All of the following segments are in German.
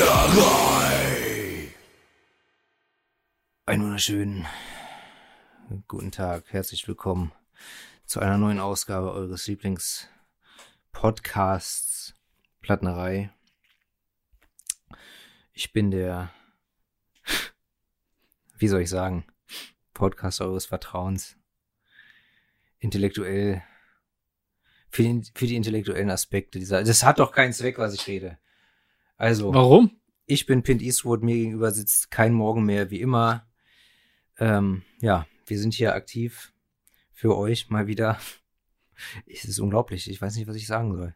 Plapperei. Einen wunderschönen guten Tag, herzlich willkommen zu einer neuen Ausgabe eures Lieblings-Podcasts Plattnerei. Ich bin der, wie soll ich sagen, Podcast eures Vertrauens. Intellektuell, für die, für die intellektuellen Aspekte dieser, das hat doch keinen Zweck, was ich rede. Also. Warum? Ich bin Pint Eastwood, mir gegenüber sitzt kein Morgen mehr, wie immer. Ähm, ja, wir sind hier aktiv für euch mal wieder. Es ist unglaublich, ich weiß nicht, was ich sagen soll.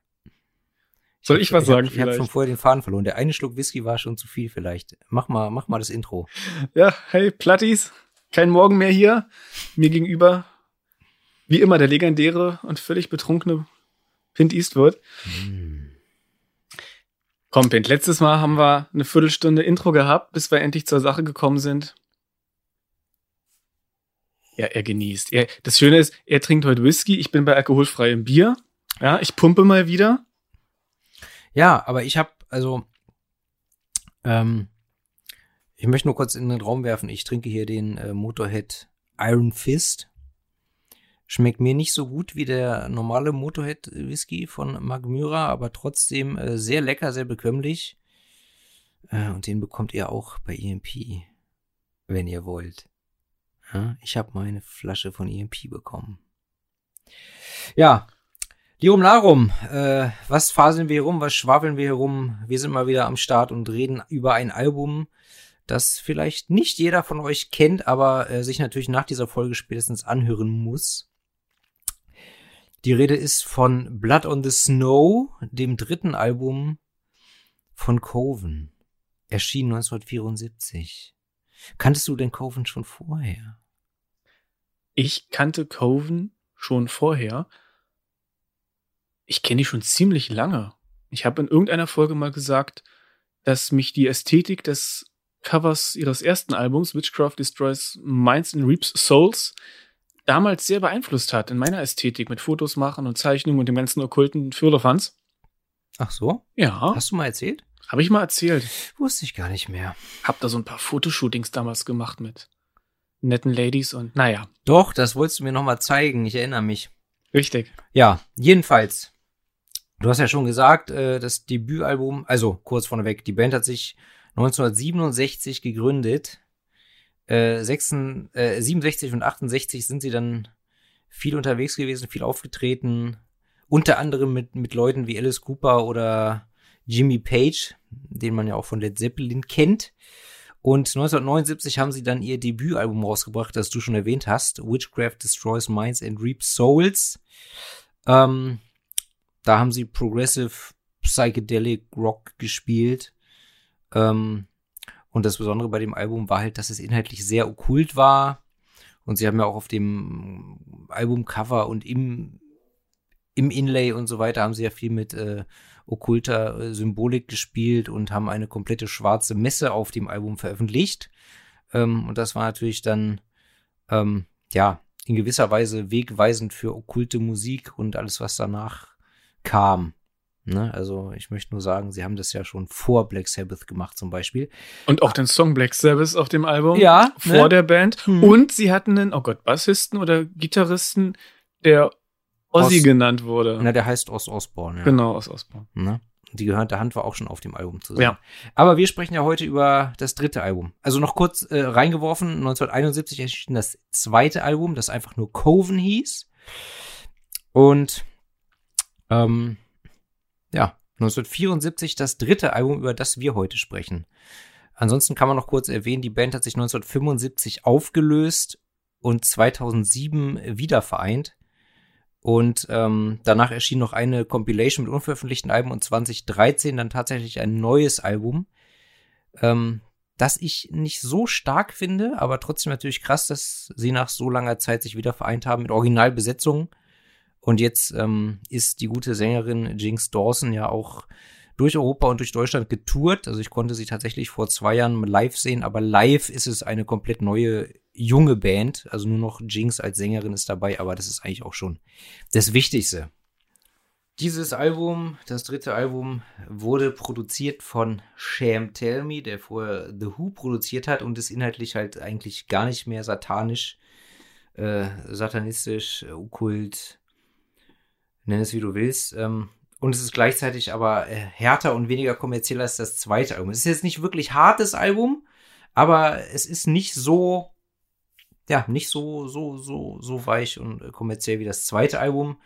Soll ich was ich sagen hab, Ich habe schon vorher den Faden verloren. Der eine Schluck Whisky war schon zu viel vielleicht. Mach mal, mach mal das Intro. Ja, hey Plattis, kein Morgen mehr hier. Mir gegenüber, wie immer, der legendäre und völlig betrunkene Pint Eastwood. Hm. Komm, Pint, letztes Mal haben wir eine Viertelstunde Intro gehabt, bis wir endlich zur Sache gekommen sind. Ja, er genießt. Er, das Schöne ist, er trinkt heute Whisky, ich bin bei alkoholfreiem Bier. Ja, ich pumpe mal wieder. Ja, aber ich habe also, ähm, ich möchte nur kurz in den Raum werfen. Ich trinke hier den äh, Motorhead Iron Fist. Schmeckt mir nicht so gut wie der normale Motorhead Whisky von Mark Myra, aber trotzdem äh, sehr lecker, sehr bekömmlich. Äh, und den bekommt ihr auch bei EMP, wenn ihr wollt. Ja, ich habe meine Flasche von EMP bekommen. Ja, Lirum Larum, äh, was faseln wir hier rum, was schwafeln wir hier rum? Wir sind mal wieder am Start und reden über ein Album, das vielleicht nicht jeder von euch kennt, aber äh, sich natürlich nach dieser Folge spätestens anhören muss. Die Rede ist von Blood on the Snow, dem dritten Album von Coven. Erschien 1974. Kanntest du den Coven schon vorher? Ich kannte Coven schon vorher. Ich kenne die schon ziemlich lange. Ich habe in irgendeiner Folge mal gesagt, dass mich die Ästhetik des Covers ihres ersten Albums, Witchcraft Destroys Minds and Reaps Souls, damals sehr beeinflusst hat in meiner Ästhetik mit Fotos machen und Zeichnungen und dem ganzen okkulten Firlefanz. Ach so? Ja. Hast du mal erzählt? Habe ich mal erzählt. Wusste ich gar nicht mehr. Hab da so ein paar Fotoshootings damals gemacht mit netten Ladies und naja. Doch, das wolltest du mir noch mal zeigen. Ich erinnere mich. Richtig. Ja, jedenfalls. Du hast ja schon gesagt, äh, das Debütalbum, also kurz vorneweg, die Band hat sich 1967 gegründet. Äh, 66, äh, 67 und 68 sind sie dann viel unterwegs gewesen, viel aufgetreten. Unter anderem mit, mit Leuten wie Alice Cooper oder Jimmy Page, den man ja auch von Led Zeppelin kennt. Und 1979 haben sie dann ihr Debütalbum rausgebracht, das du schon erwähnt hast, Witchcraft Destroys Minds and Reaps Souls. Ähm, da haben sie Progressive Psychedelic Rock gespielt. Ähm, und das Besondere bei dem Album war halt, dass es inhaltlich sehr okkult war. Und sie haben ja auch auf dem Albumcover und im, im Inlay und so weiter haben sie ja viel mit äh, okkulter äh, Symbolik gespielt und haben eine komplette schwarze Messe auf dem Album veröffentlicht. Ähm, und das war natürlich dann, ähm, ja, in gewisser Weise wegweisend für okkulte Musik und alles, was danach kam. Ne? Also ich möchte nur sagen, sie haben das ja schon vor Black Sabbath gemacht zum Beispiel. Und auch den Song Black Sabbath auf dem Album. Ja. Vor ne? der Band. Hm. Und sie hatten einen, oh Gott, Bassisten oder Gitarristen, der Ozzy Oz- genannt wurde. Na, der heißt Oz Osborne. Ja. Genau, aus Osborne. Ne? Die gehörnte Hand war auch schon auf dem Album zu sehen. Ja. Aber wir sprechen ja heute über das dritte Album. Also noch kurz äh, reingeworfen, 1971 erschien das zweite Album, das einfach nur Coven hieß. Und ähm, 1974 das dritte Album, über das wir heute sprechen. Ansonsten kann man noch kurz erwähnen, die Band hat sich 1975 aufgelöst und 2007 wieder vereint. Und ähm, danach erschien noch eine Compilation mit unveröffentlichten Alben und 2013 dann tatsächlich ein neues Album, ähm, das ich nicht so stark finde, aber trotzdem natürlich krass, dass sie nach so langer Zeit sich wieder vereint haben mit Originalbesetzung. Und jetzt ähm, ist die gute Sängerin Jinx Dawson ja auch durch Europa und durch Deutschland getourt. Also ich konnte sie tatsächlich vor zwei Jahren live sehen, aber live ist es eine komplett neue junge Band. Also nur noch Jinx als Sängerin ist dabei, aber das ist eigentlich auch schon das Wichtigste. Dieses Album, das dritte Album, wurde produziert von Sham Tell Me, der vorher The Who produziert hat und ist inhaltlich halt eigentlich gar nicht mehr satanisch, äh, satanistisch, okkult, nenn es wie du willst. Ähm, und es ist gleichzeitig aber äh, härter und weniger kommerziell als das zweite Album. Es ist jetzt nicht wirklich hartes Album, aber es ist nicht so, ja, nicht so, so, so, so weich und äh, kommerziell wie das zweite Album.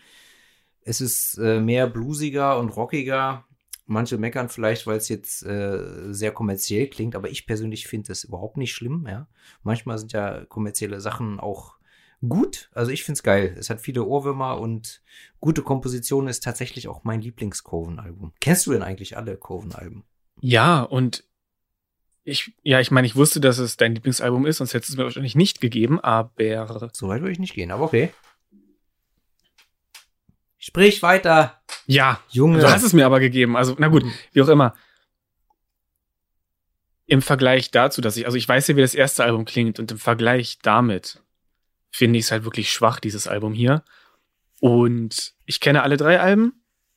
Es ist äh, mehr bluesiger und rockiger. Manche meckern vielleicht, weil es jetzt äh, sehr kommerziell klingt, aber ich persönlich finde das überhaupt nicht schlimm. Ja? Manchmal sind ja kommerzielle Sachen auch gut. Also ich finde es geil. Es hat viele Ohrwürmer und gute Kompositionen ist tatsächlich auch mein Lieblings-Coven-Album. Kennst du denn eigentlich alle Coven-Alben? Ja, und ich, ja, ich meine, ich wusste, dass es dein Lieblingsalbum ist, sonst hättest du es mir wahrscheinlich nicht gegeben, aber. So weit würde ich nicht gehen, aber okay. Sprich weiter. Ja, Junge. du hast es mir aber gegeben. Also, na gut, wie auch immer. Im Vergleich dazu, dass ich, also ich weiß ja, wie das erste Album klingt und im Vergleich damit finde ich es halt wirklich schwach, dieses Album hier. Und ich kenne alle drei Alben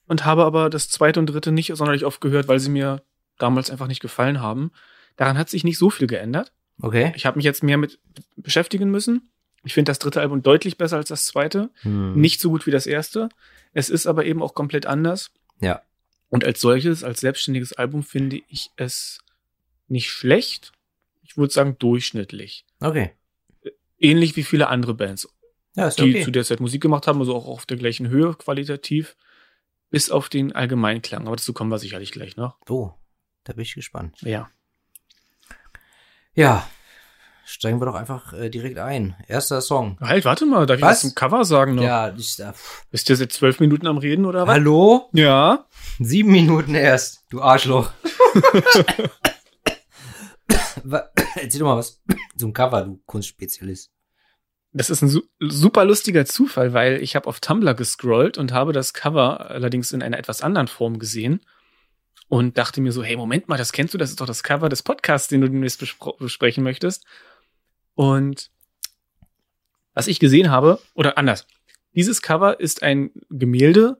und habe aber das zweite und dritte nicht sonderlich oft gehört, weil sie mir damals einfach nicht gefallen haben. Daran hat sich nicht so viel geändert. Okay. Ich habe mich jetzt mehr mit beschäftigen müssen. Ich finde das dritte Album deutlich besser als das zweite. Hm. Nicht so gut wie das erste. Es ist aber eben auch komplett anders. Ja. Und als solches, als selbstständiges Album finde ich es nicht schlecht. Ich würde sagen durchschnittlich. Okay. Ähnlich wie viele andere Bands, Ja, die okay. zu der Zeit Musik gemacht haben, also auch auf der gleichen Höhe qualitativ, bis auf den Allgemeinklang. Aber dazu kommen wir sicherlich gleich noch. Oh, da bin ich gespannt. Ja. Ja, steigen wir doch einfach äh, direkt ein. Erster Song. Halt, warte mal, darf ich Was? was zum Cover sagen noch? Ja, ich darf. Bist du seit zwölf Minuten am Reden oder was? Hallo? Ja. Sieben Minuten erst, du Arschloch. Erzähl doch mal was zum Cover, du Kunstspezialist. Das ist ein su super lustiger Zufall, weil ich habe auf Tumblr gescrollt und habe das Cover allerdings in einer etwas anderen Form gesehen und dachte mir so, hey, Moment mal, das kennst du, das ist doch das Cover des Podcasts, den du demnächst besprechen möchtest. Und was ich gesehen habe, oder anders, dieses Cover ist ein Gemälde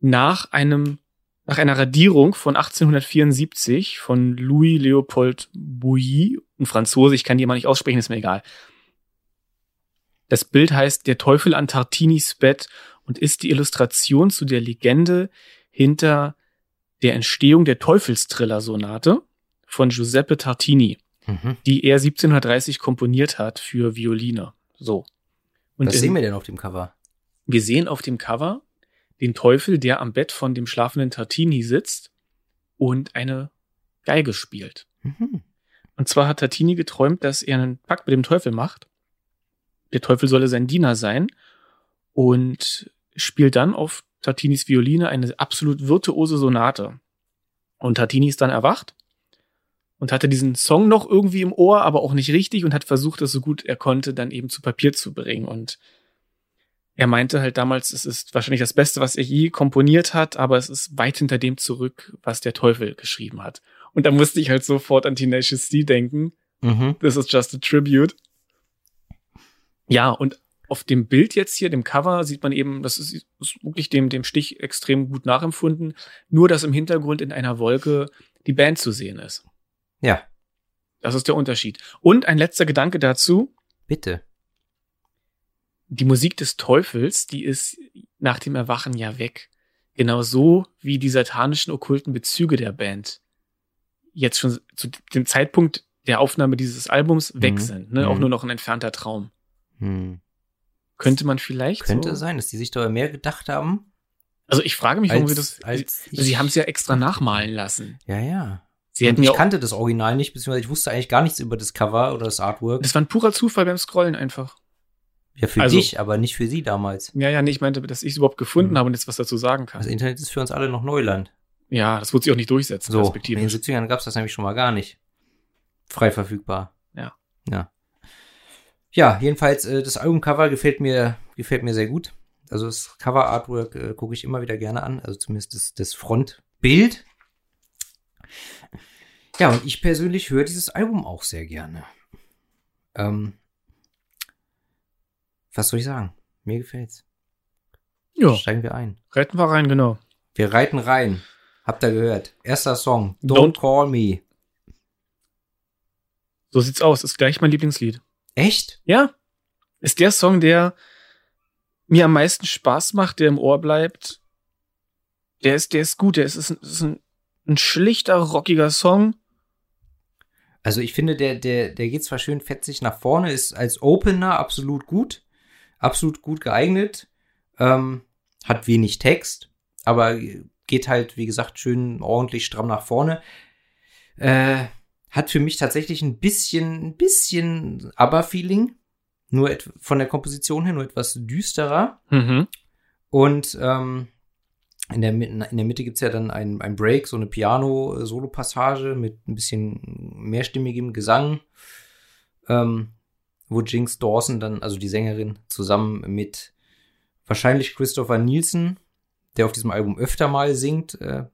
nach einem nach einer Radierung von 1874 von Louis Leopold Bouilly, ein Franzose, ich kann die mal nicht aussprechen, ist mir egal. Das Bild heißt Der Teufel an Tartinis Bett und ist die Illustration zu der Legende hinter der Entstehung der Teufelstriller-Sonate von Giuseppe Tartini, Mhm. die er 1730 komponiert hat für Violine. So. Und Was in- sehen wir denn auf dem Cover? wir sehen auf dem Cover den Teufel, der am Bett von dem schlafenden Tartini sitzt und eine Geige spielt. Mhm. Und zwar hat Tartini geträumt, dass er einen Pakt mit dem Teufel macht. Der Teufel solle sein Diener sein und spielt dann auf Tartinis Violine eine absolut virtuose Sonate. Und Tartini ist dann erwacht und hatte diesen Song noch irgendwie im Ohr, aber auch nicht richtig und hat versucht, das so gut er konnte, dann eben zu Papier zu bringen. Und er meinte halt damals, es ist wahrscheinlich das Beste, was er je komponiert hat, aber es ist weit hinter dem zurück, was der Teufel geschrieben hat. Und da musste ich halt sofort an Tenacious D denken. Mhm. This is just a tribute. Ja, und auf dem Bild jetzt hier, dem Cover, sieht man eben, das ist, ist wirklich dem, dem Stich extrem gut nachempfunden. Nur, dass im Hintergrund in einer Wolke die Band zu sehen ist. Ja, Das ist der Unterschied. Und ein letzter Gedanke dazu. bitte. Die Musik des Teufels, die ist nach dem Erwachen ja weg. Genau so wie die satanischen okkulten Bezüge der Band jetzt schon zu dem Zeitpunkt der Aufnahme dieses Albums weg Mhm. sind. Ne? Auch Mhm. nur noch ein entfernter Traum. Hm. Könnte man vielleicht Könnte so? sein, dass die sich da mehr gedacht haben. Also ich frage mich, warum sie das. als sie sie haben es ja extra nachmalen lassen. Ja, ja. Sie hätten ich ja auch, kannte das Original nicht, beziehungsweise ich wusste eigentlich gar nichts über das Cover oder das Artwork. das war ein purer Zufall beim Scrollen einfach. Ja, für also- dich, aber nicht für sie damals. Ja, ja, nee, ich meinte, dass ich es überhaupt gefunden Mhm. habe und jetzt was dazu sagen kann. Das Internet ist für uns alle noch Neuland. ja, das wird sich auch nicht durchsetzen, So, in den perspektivisch. 70ern gab es das nämlich schon mal gar nicht. Frei verfügbar. Ja. Ja. Ja, jedenfalls, äh, das Albumcover gefällt mir, gefällt mir sehr gut. Also das Cover-Artwork äh, gucke ich immer wieder gerne an, also zumindest das, das Frontbild. Ja, und ich persönlich höre dieses Album auch sehr gerne. Ähm, was soll ich sagen? Mir gefällt's. Ja, Steigen wir ein. reiten wir rein, genau. Wir reiten rein. Habt ihr gehört? Erster Song. Don't, Don't- Call Me. So sieht's aus. Ist gleich mein Lieblingslied. Echt? Ja. Ist der Song, der mir am meisten Spaß macht, der im Ohr bleibt. Der ist, der ist gut. Der ist, ist, ein, ist ein, ein schlichter, rockiger Song. Also ich finde, der, der, der geht zwar schön fetzig nach vorne, ist als Opener absolut gut. Absolut gut geeignet. Ähm, hat wenig Text, aber geht halt, wie gesagt, schön ordentlich stramm nach vorne. Äh, hat für mich tatsächlich ein bisschen, ein bisschen Aber-Feeling. Nur von der Komposition her nur etwas düsterer. Mhm. Und ähm, in, der, in der Mitte gibt's ja dann ein, ein Break, so eine Piano-Solo-Passage mit ein bisschen mehrstimmigem Gesang, ähm, wo Jinx Dawson dann, also die Sängerin, zusammen mit wahrscheinlich Christopher Nielsen, der auf diesem Album öfter mal singt, äh,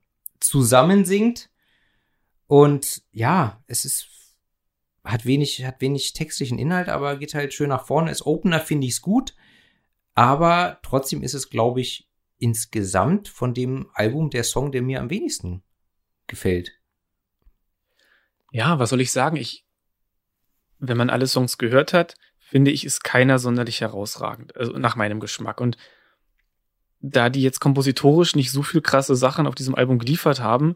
zusammen singt. Und ja, es ist hat wenig, hat wenig textlichen Inhalt, aber geht halt schön nach vorne. Als Opener finde ich es gut. Aber trotzdem ist es, glaube ich, insgesamt von dem Album der Song, der mir am wenigsten gefällt. Ja, was soll ich sagen? Ich, wenn man alle Songs gehört hat, finde ich, ist keiner sonderlich herausragend. Also nach meinem Geschmack. Und da die jetzt kompositorisch nicht so viel krasse Sachen auf diesem Album geliefert haben,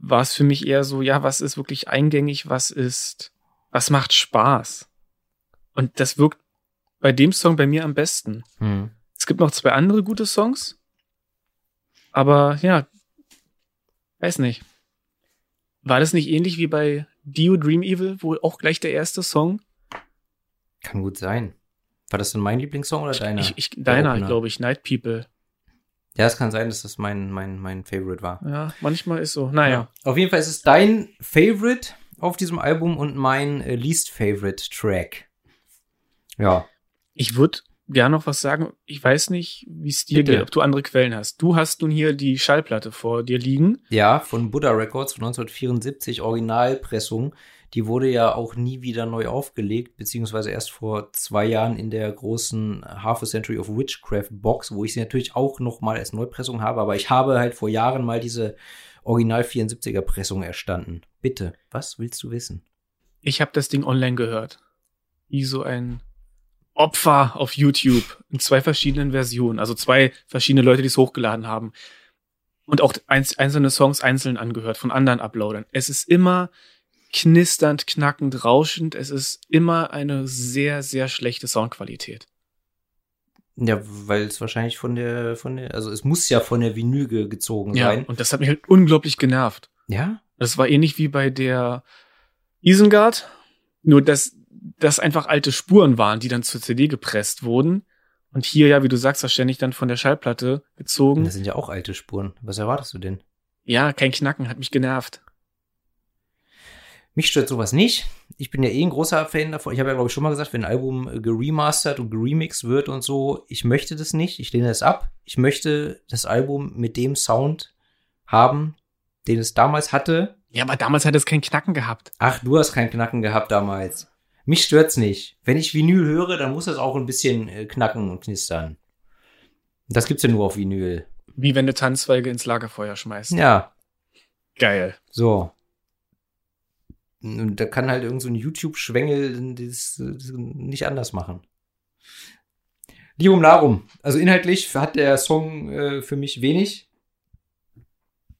war es für mich eher so, ja, was ist wirklich eingängig, was ist, was macht Spaß? Und das wirkt bei dem Song bei mir am besten. Es gibt noch zwei andere gute Songs, aber ja, weiß nicht. War das nicht ähnlich wie bei Dio Dream Evil, wo auch gleich der erste Song? Kann gut sein. War das denn mein Lieblingssong oder deiner? Ich, ich, deiner, glaube ich, Night People. Ja, es kann sein, dass das mein, mein, mein Favorite war. Ja, manchmal ist so. Naja. Auf jeden Fall ist es dein Favorite auf diesem Album und mein äh, least Favorite Track. Ja. Ich würde gern noch was sagen. Ich weiß nicht, wie es dir Bitte. geht, ob du andere Quellen hast. Du hast nun hier die Schallplatte vor dir liegen. Ja, von Buddha Records von 1974, Originalpressung. Die wurde ja auch nie wieder neu aufgelegt, beziehungsweise erst vor zwei Jahren in der großen Half a Century of Witchcraft Box, wo ich sie natürlich auch noch mal als Neupressung habe, aber ich habe halt vor Jahren mal diese Original 74er Pressung erstanden. Bitte, was willst du wissen? Ich habe das Ding online gehört. Wie so ein Opfer auf YouTube in zwei verschiedenen Versionen. Also zwei verschiedene Leute, die es hochgeladen haben. Und auch einzelne Songs einzeln angehört von anderen Uploadern. Es ist immer knisternd, knackend, rauschend. Es ist immer eine sehr, sehr schlechte Soundqualität. Ja, weil es wahrscheinlich von der, von der, also es muss ja von der Vinyl ge- gezogen Ja, sein. und das hat mich halt unglaublich genervt. Ja? Das war ähnlich wie bei der Isengard, nur dass das einfach alte Spuren waren, die dann zur CD gepresst wurden. Und hier ja, wie du sagst, ständig dann von der Schallplatte gezogen. Das sind ja auch alte Spuren. Was erwartest du denn? Ja, kein Knacken, hat mich genervt. Mich stört sowas nicht. Ich bin ja eh ein großer Fan davon. Ich habe ja, glaube ich, schon mal gesagt, wenn ein Album äh, geremastert und geremixed wird und so, ich möchte das nicht. Ich lehne das ab. Ich möchte das Album mit dem Sound haben, den es damals hatte. Ja, aber damals hat es kein Knacken gehabt. Ach, du hast keinen Knacken gehabt damals. Mich stört's nicht. Wenn ich Vinyl höre, dann muss das auch ein bisschen äh, knacken und knistern. Das gibt's ja nur auf Vinyl. Wie wenn du Tanzzweige ins Lagerfeuer schmeißt. Ja, Geil. so. Und da kann halt irgend so ein YouTube-Schwengel das, das nicht anders machen. Lirum Larum. Also inhaltlich hat der Song äh, für mich wenig.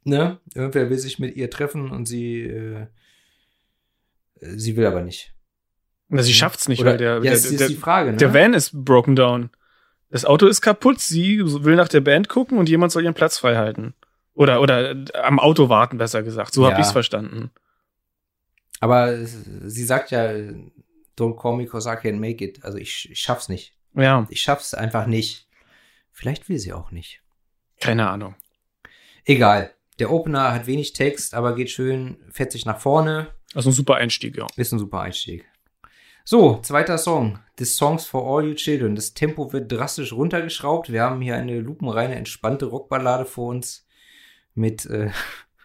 Ne? Irgendwer will sich mit ihr treffen und sie, äh, sie will aber nicht. Na, sie schafft's nicht, Oder, weil der, ja, der, ist der, die Frage, ne? der Van ist broken down. Das Auto ist kaputt, sie will nach der Band gucken und jemand soll ihren Platz frei halten. Oder, oder am Auto warten, besser gesagt. So hab Ja. ich's verstanden. Aber sie sagt ja, don't call me cause I can't make it. Also ich, ich schaff's nicht. Ja, Ich schaff's einfach nicht. Vielleicht will sie auch nicht. keine Ahnung. Egal. Der Opener hat wenig Text, aber geht schön fetzig nach vorne. Also ein super Einstieg, ja. Ist ein super Einstieg. So, zweiter Song. The Songs for All You Children. Das Tempo wird drastisch runtergeschraubt. Wir haben hier eine lupenreine, entspannte Rockballade vor uns mit, äh,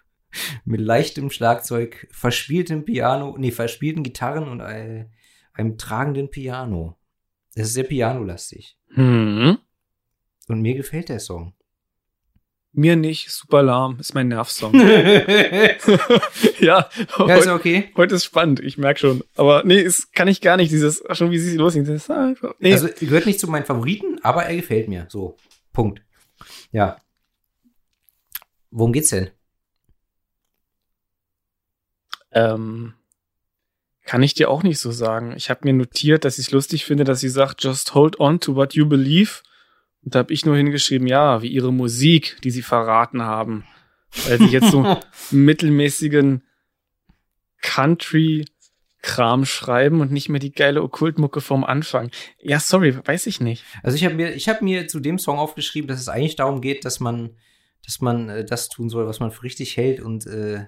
mit leichtem Schlagzeug, verspieltem Piano, nee, verspielten Gitarren und äh, einem tragenden Piano. Das ist sehr pianolastig. Hm. Und mir gefällt der Song. Mir nicht, super lahm, ist mein Nervsong. ja, ja, ist okay. Heute ist spannend, ich merk schon. Aber nee, es kann ich gar nicht, dieses, schon wie sie losgehen. Nee. Also gehört nicht zu meinen Favoriten, aber er gefällt mir. So, Punkt. Ja. Worum geht's denn? Ähm, kann ich dir auch nicht so sagen. Ich habe mir notiert, dass ich es lustig finde, dass sie sagt, just hold on to what you believe und da habe ich nur hingeschrieben, ja, wie ihre Musik, die sie verraten haben. Weil sie jetzt so mittelmäßigen Country-Kram schreiben und nicht mehr die geile Okkultmucke vom Anfang. Ja, sorry, weiß ich nicht. Also ich habe mir, ich habe mir zu dem Song aufgeschrieben, dass es eigentlich darum geht, dass man, dass man äh, das tun soll, was man für richtig hält und äh,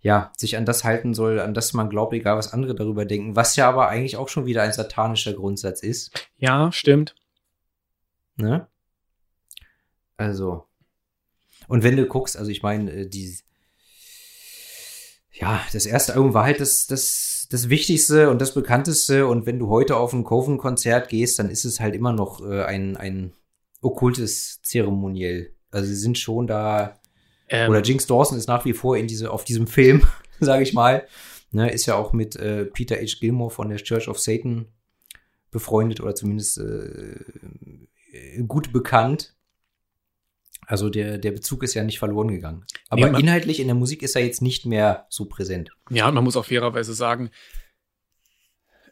ja, sich an das halten soll, an das man glaubt, egal was andere darüber denken, was ja aber eigentlich auch schon wieder ein satanischer Grundsatz ist. Ja, stimmt. Ne? Also. Und wenn du guckst, also ich meine, äh, die. Ja, das erste Album war halt das, das, das Wichtigste und das Bekannteste. Und wenn du heute auf ein Coven-Konzert gehst, dann ist es halt immer noch äh, ein, ein okkultes Zeremoniell. Also sie sind schon da. Ähm. Oder Jinx Dawson ist nach wie vor in diese, auf diesem Film, sage ich mal. Ne, ist ja auch mit äh, Peter H. Gilmore von der Church of Satan befreundet oder zumindest äh, äh, gut bekannt. Also der, der Bezug ist ja nicht verloren gegangen. Aber nee, inhaltlich in der Musik ist er jetzt nicht mehr so präsent. Ja, man muss auch fairerweise sagen,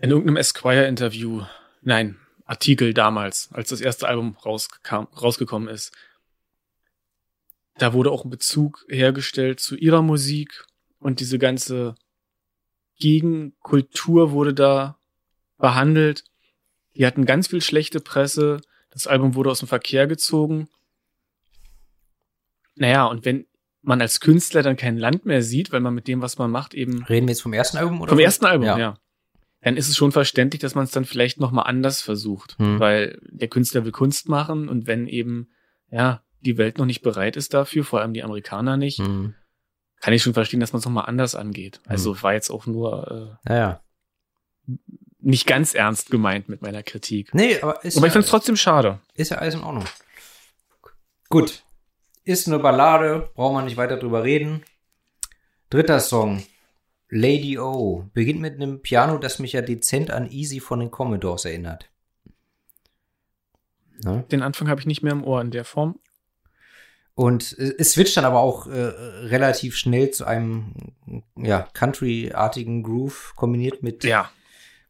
in irgendeinem Esquire-Interview, nein, Artikel damals, als das erste Album rauskam, rausgekommen ist, da wurde auch ein Bezug hergestellt zu ihrer Musik und diese ganze Gegenkultur wurde da behandelt. Die hatten ganz viel schlechte Presse. Das Album wurde aus dem Verkehr gezogen. Naja, und wenn man als Künstler dann kein Land mehr sieht, weil man mit dem, was man macht, eben. Reden wir jetzt vom ersten Album oder? Vom ersten Album, ja. ja. Dann ist es schon verständlich, dass man es dann vielleicht nochmal anders versucht. Hm. Weil der Künstler will Kunst machen und wenn eben, ja, die Welt noch nicht bereit ist dafür, vor allem die Amerikaner nicht, hm. kann ich schon verstehen, dass man es nochmal anders angeht. Also hm. war jetzt auch nur äh, ja, nicht ganz ernst gemeint mit meiner Kritik. Nee, aber ist Aber ich finde es trotzdem schade. Ist ja alles in Ordnung. Gut. Ist eine Ballade, braucht man nicht weiter drüber reden. Dritter Song. Lady O. Beginnt mit einem Piano, das mich ja dezent an Easy von den Commodores erinnert. Ne? Den Anfang habe ich nicht mehr im Ohr in der Form. Und es switcht dann aber auch äh, relativ schnell zu einem ja, Country-artigen Groove kombiniert mit ja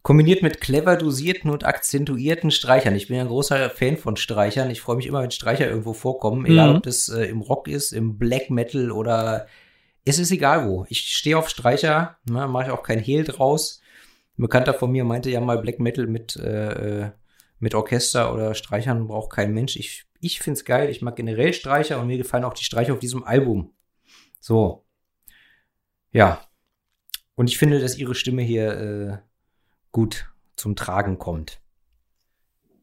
kombiniert mit clever dosierten und akzentuierten Streichern. Ich bin ja ein großer Fan von Streichern. Ich freue mich immer, wenn Streicher irgendwo vorkommen, egal mhm. ob das äh, im Rock ist, im Black Metal oder es ist egal wo. Ich stehe auf Streicher, ne, mache ich auch kein Hehl draus. Ein Bekannter von mir meinte ja mal Black Metal mit äh, äh mit Orchester oder Streichern braucht kein Mensch. Ich ich find's geil. Ich mag generell Streicher und mir gefallen auch die Streicher auf diesem Album. So. Ja. Und ich finde, dass ihre Stimme hier äh, gut zum Tragen kommt.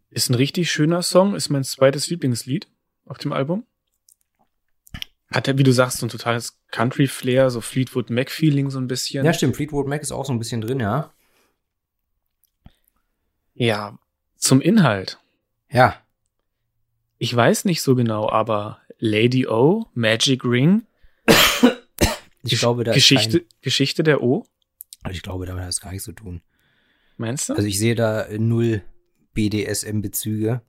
Ist ein richtig schöner Song, ist mein zweites Lieblingslied auf dem Album. Hat er, wie du sagst, so ein totales Country-Flair, so Fleetwood Mac-Feeling so ein bisschen. Ja, stimmt. Fleetwood Mac ist auch so ein bisschen drin, ja. Ja, zum Inhalt. Ja. Ich weiß nicht so genau, aber Lady O, Magic Ring. ich glaube, da Geschichte, ist Geschichte der O. Ich glaube, damit hat es gar nichts zu tun. Meinst du? Also ich sehe da null BDSM-Bezüge.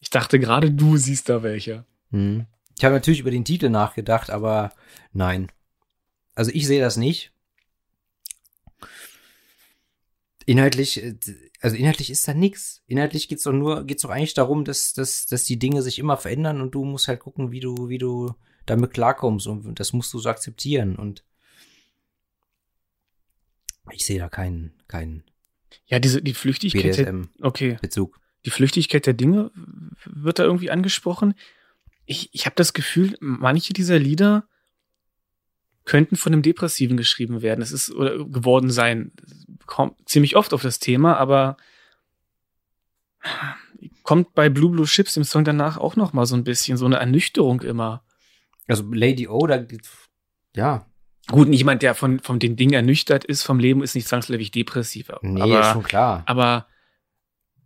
Ich dachte gerade, du siehst da welche. Hm. Ich habe natürlich über den Titel nachgedacht, aber nein. Also ich sehe das nicht. Inhaltlich, äh, also inhaltlich ist da nichts. Inhaltlich geht's doch nur, geht's doch eigentlich darum, dass, dass, dass die Dinge sich immer verändern und du musst halt gucken, wie du, wie du damit klarkommst und das musst du so akzeptieren und ich sehe da keinen, keinen ja, diese, die Flüchtigkeit. BDSM okay. Bezug. Die Flüchtigkeit der Dinge wird da irgendwie angesprochen. Ich, ich habe das Gefühl, manche dieser Lieder könnten von einem Depressiven geschrieben werden. Es ist oder geworden sein. Kommt ziemlich oft auf das Thema, aber kommt bei Blue Blue Chips im Song danach auch noch mal so ein bisschen so eine Ernüchterung immer. Also Lady O, da ja, Gut, jemand, der von, von den Dingen ernüchtert ist vom Leben, ist nicht zwangsläufig depressiv. Nee, aber, schon klar. Aber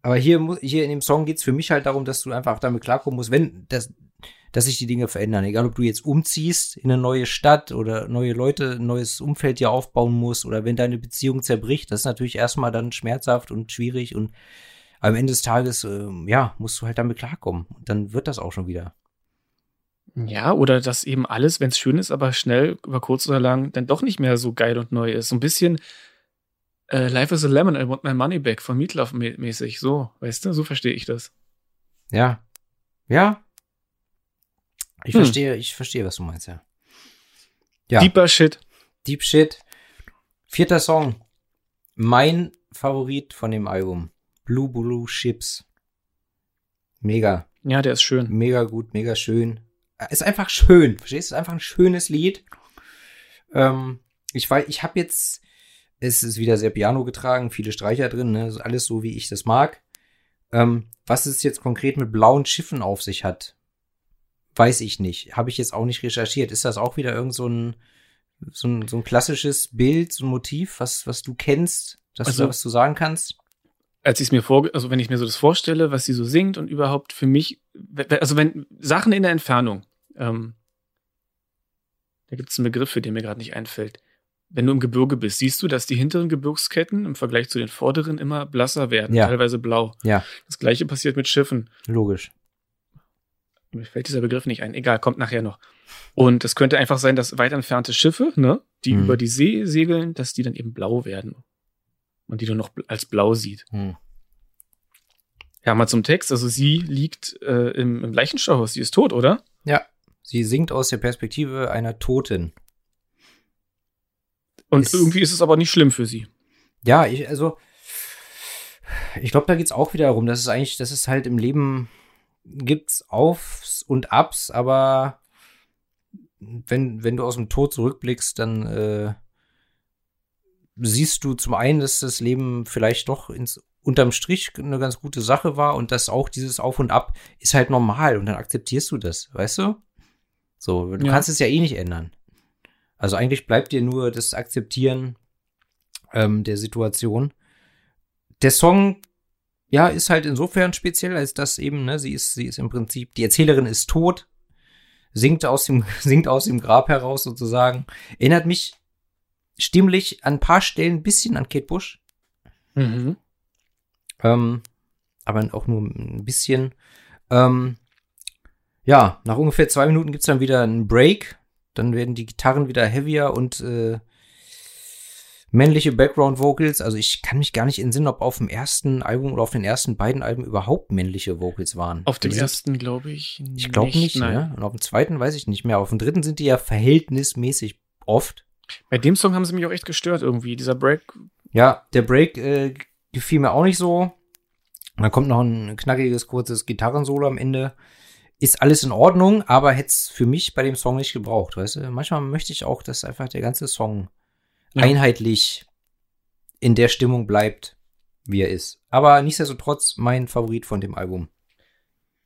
aber hier, hier in dem Song geht's für mich halt darum, dass du einfach damit klarkommen musst, wenn das, dass sich die Dinge verändern. Egal, ob du jetzt umziehst in eine neue Stadt oder neue Leute, ein neues Umfeld dir aufbauen musst oder wenn deine Beziehung zerbricht, das ist natürlich erstmal dann schmerzhaft und schwierig und am Ende des Tages, ähm, ja, musst du halt damit klarkommen. Und dann wird das auch schon wieder. Ja, oder dass eben alles, wenn es schön ist, aber schnell, über kurz oder lang, dann doch nicht mehr so geil und neu ist. So ein bisschen äh, Life is a Lemon, I want my money back von Meatloaf mä- mäßig. So, weißt du, so verstehe ich das. Ja. Ja. Ich Hm. verstehe, ich verstehe, was du meinst, ja. Ja. Deeper Shit. Deep Shit. Vierter Song. Mein Favorit von dem Album. Blue Blue Ships. Mega. Ja, der ist schön. Mega gut, mega schön. Äh, Ist einfach schön. Verstehst du? Ist einfach ein schönes Lied. Ähm, ich weiß, ich habe jetzt, es ist wieder sehr Piano getragen, viele Streicher drin, ne? Also alles so, wie ich das mag. Ähm, was es jetzt konkret mit blauen Schiffen auf sich hat, weiß ich nicht. Habe ich jetzt auch nicht recherchiert. Ist das auch wieder irgend so ein, so ein, so ein klassisches Bild, so ein Motiv, was, was du kennst, dass Also- du da was zu sagen kannst? Als ich es mir vor, also wenn ich mir so das vorstelle, was sie so singt und überhaupt für mich, also wenn Sachen in der Entfernung, ähm, da gibt es einen Begriff, für den mir gerade nicht einfällt. Wenn du im Gebirge bist, siehst du, dass die hinteren Gebirgsketten im Vergleich zu den vorderen immer blasser werden, Ja. teilweise blau. Ja. Das gleiche passiert mit Schiffen. Logisch. Mir fällt dieser Begriff nicht ein. Egal, kommt nachher noch. Und es könnte einfach sein, dass weit entfernte Schiffe, ne, die Mhm. über die See segeln, dass die dann eben blau werden. Und die du noch als blau sieht. Hm. Ja, mal zum Text. Also sie liegt äh, im, im Leichenschauhaus. Sie ist tot, oder? Ja. Sie singt aus der Perspektive einer Toten. Und Ist- irgendwie ist es aber nicht schlimm für sie. Ja, ich, also, ich glaube, da geht's auch wieder darum, dass es eigentlich, dass es halt im Leben gibt's Aufs und Abs, aber wenn, wenn du aus dem Tod zurückblickst, dann äh, siehst du zum einen, dass das Leben vielleicht doch ins unterm Strich eine ganz gute Sache war und dass auch dieses Auf und Ab ist halt normal und dann akzeptierst du das, weißt du? So, du Ja. kannst es ja eh nicht ändern. Also eigentlich bleibt dir nur das Akzeptieren ähm, der Situation. Der Song, ja, ist halt insofern speziell, als dass eben, ne, sie ist, sie ist im Prinzip, die Erzählerin ist tot, singt aus dem, singt aus dem Grab heraus sozusagen. Erinnert mich stimmlich an ein paar Stellen ein bisschen an Kate Bush. Mhm. Ähm, aber auch nur ein bisschen. Ähm, ja, nach ungefähr zwei Minuten gibt's dann wieder einen Break. Dann werden die Gitarren wieder heavier und äh, männliche Background Vocals. Also ich kann mich gar nicht entsinnen, ob auf dem ersten Album oder auf den ersten beiden Alben überhaupt männliche Vocals waren. Auf dem sind- ersten glaube ich. Ich glaube nicht, nein. ne? Und auf dem zweiten weiß ich nicht mehr. Auf dem dritten sind die ja verhältnismäßig oft. Bei dem Song haben sie mich auch echt gestört irgendwie. Dieser Break. Ja, der Break äh, gefiel mir auch nicht so. Dann kommt noch ein knackiges, kurzes Gitarrensolo am Ende. Ist alles in Ordnung, aber hätte es für mich bei dem Song nicht gebraucht, weißt du? Manchmal möchte ich auch, dass einfach der ganze Song Ja. einheitlich in der Stimmung bleibt, wie er ist. Aber nichtsdestotrotz mein Favorit von dem Album.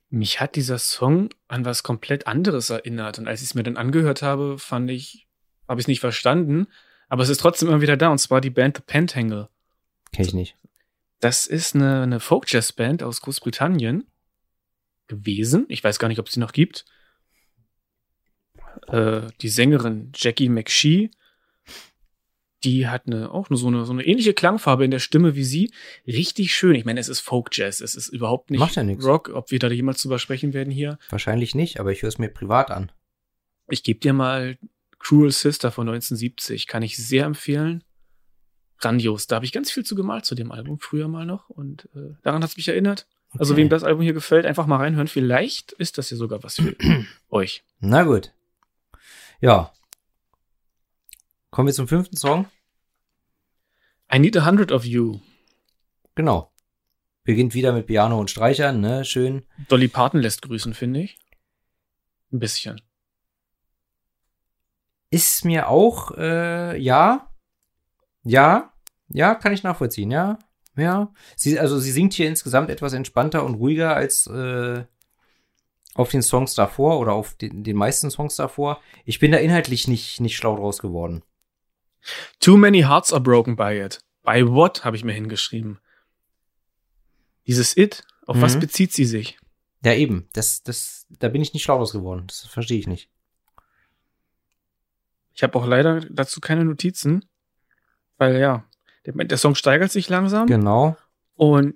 Mich hat dieser Song an was komplett anderes erinnert. Und als ich es mir dann angehört habe, fand ich, habe ich es nicht verstanden. Aber es ist trotzdem immer wieder da. Und zwar die Band The Pentangle. Kenn ich nicht. Das ist eine, eine Folk-Jazz-Band aus Großbritannien gewesen. Ich weiß gar nicht, ob es die noch gibt. Äh, die Sängerin Jackie McShee, die hat eine, auch so eine, so eine ähnliche Klangfarbe in der Stimme wie sie. Richtig schön. Ich meine, es ist Folk-Jazz. Es ist überhaupt nicht Macht ja nix. Rock. Ob wir da jemals drüber sprechen werden hier. Wahrscheinlich nicht, aber ich höre es mir privat an. Ich gebe dir mal Cruel Sister von 1970. Kann ich sehr empfehlen. Grandios. Da habe ich ganz viel zu gemalt zu dem Album früher mal noch. Und äh, daran hat es mich erinnert. Also Okay. wem das Album hier gefällt, einfach mal reinhören. Vielleicht ist das ja sogar was für euch. Na gut. Ja. Kommen wir zum fünften Song. I Need a Hundred of You. Genau. Beginnt wieder mit Piano und Streichern, ne? Schön. Dolly Parton lässt grüßen, finde ich. Ein bisschen. Ist mir auch, äh, ja. Ja. Ja, kann ich nachvollziehen, ja. Ja. Sie, also sie singt hier insgesamt etwas entspannter und ruhiger als äh, auf den Songs davor oder auf den, den meisten Songs davor. Ich bin da inhaltlich nicht, nicht schlau draus geworden. Too many hearts are broken by it. By what habe ich mir hingeschrieben. Dieses It, auf Mhm. was bezieht sie sich? Ja, eben. Das, das, da bin ich nicht schlau draus geworden. Das verstehe ich nicht. Ich habe auch leider dazu keine Notizen, weil ja, der, der Song steigert sich langsam Genau. und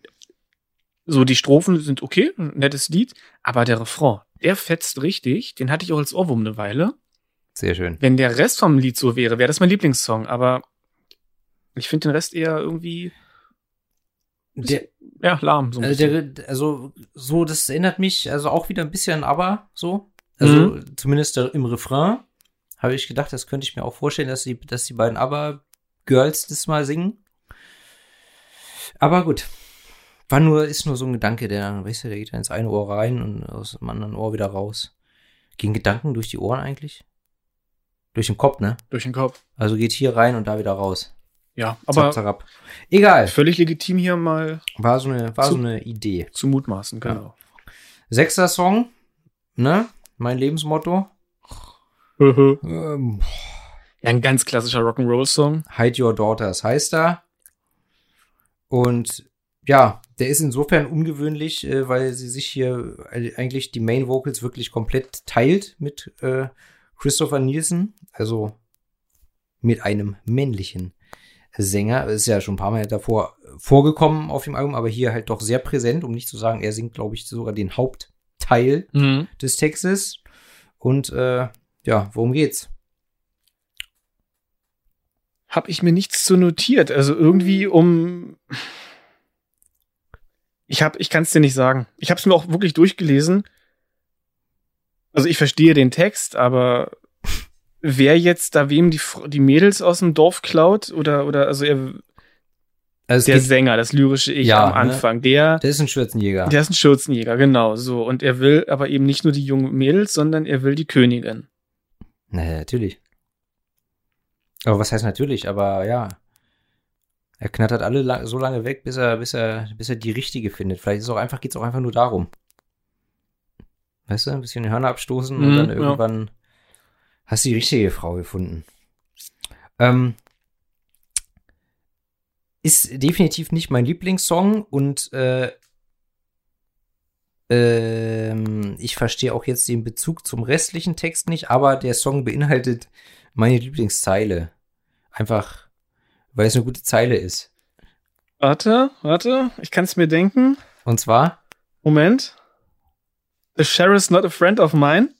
so die Strophen sind okay, ein nettes Lied, aber der Refrain, der fetzt richtig, den hatte ich auch als Ohrwurm eine Weile. Sehr schön. Wenn der Rest vom Lied so wäre, wäre das mein Lieblingssong, aber ich finde den Rest eher irgendwie Der, ja lahm so ein also, bisschen. der, also, so, das erinnert mich also auch wieder ein bisschen an ABBA, so. Also, zumindest der, im Refrain habe ich gedacht, das könnte ich mir auch vorstellen, dass die, dass die beiden ABBA-Girls das mal singen. Aber gut. War nur, ist nur so ein Gedanke, der, weißt du, der geht da ins eine Ohr rein und aus dem anderen Ohr wieder raus. Gehen Gedanken durch die Ohren eigentlich? Durch den Kopf, ne? durch den Kopf. Also geht hier rein und da wieder raus. Ja, Zap, aber zap. Egal. völlig legitim hier mal War so eine, war so Zu- eine Idee. zu mutmaßen, genau. Sechster Song, ne? Mein Lebensmotto. Ja, Ähm, ein ganz klassischer Rock'n'Roll-Song. Hide Your Daughters heißt er. Und ja, der ist insofern ungewöhnlich, äh, weil sie sich hier äh, eigentlich die Main Vocals wirklich komplett teilt mit äh, Christopher Nielsen, also mit einem männlichen Sänger. Ist ja schon ein paar Mal davor vorgekommen auf dem Album, aber hier halt doch sehr präsent, um nicht zu sagen, er singt, glaube ich, sogar den Hauptteil Mhm. des Textes. Und äh, ja, worum geht's? Hab ich mir nichts zu notiert. Also irgendwie um. Ich hab, ich kann es dir nicht sagen. Ich habe es mir auch wirklich durchgelesen. Also ich verstehe den Text, aber wer jetzt da wem die, die Mädels aus dem Dorf klaut oder oder also er, Also der Sänger, das lyrische Ich Ja, am ne? Anfang, der der ist ein Schürzenjäger. der ist ein Schürzenjäger, genau so und er will aber eben nicht nur die jungen Mädels, sondern er will die Königin. Naja, natürlich. Aber was heißt natürlich? Aber ja. Er knattert alle la so lange weg, bis er, bis er, bis er die richtige findet. Vielleicht ist auch einfach, geht's auch einfach nur darum. Weißt du, ein bisschen die Hörner abstoßen und Mhm, dann ja. irgendwann hast du die richtige Frau gefunden. Ähm, ist definitiv nicht mein Lieblingssong und äh, ähm, ich verstehe auch jetzt den Bezug zum restlichen Text nicht, aber der Song beinhaltet meine Lieblingszeile. Einfach, weil es eine gute Zeile ist. Warte, warte, ich kann es mir denken. Und zwar, Moment. The sheriff's not a friend of mine.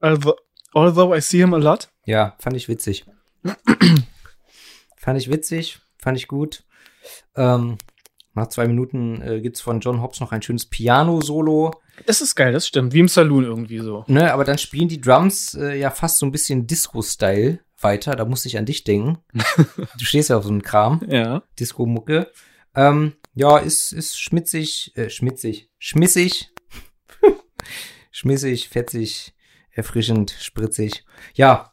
Although, although I see him a lot. ja, fand ich witzig. fand ich witzig, fand ich gut. Ähm, nach zwei Minuten äh, gibt's von John Hobbs noch ein schönes Piano-Solo. Das ist geil, das stimmt. Wie im Saloon irgendwie so. Ne, aber dann spielen die Drums äh, ja fast so ein bisschen Disco-Style weiter. Da musste ich an dich denken. du stehst ja auf so einem Kram. Ja. Disco-Mucke. Ähm, ja, ist, ist schmitzig, äh, schmitzig, schmissig, schmissig, fetzig, erfrischend, spritzig. Ja,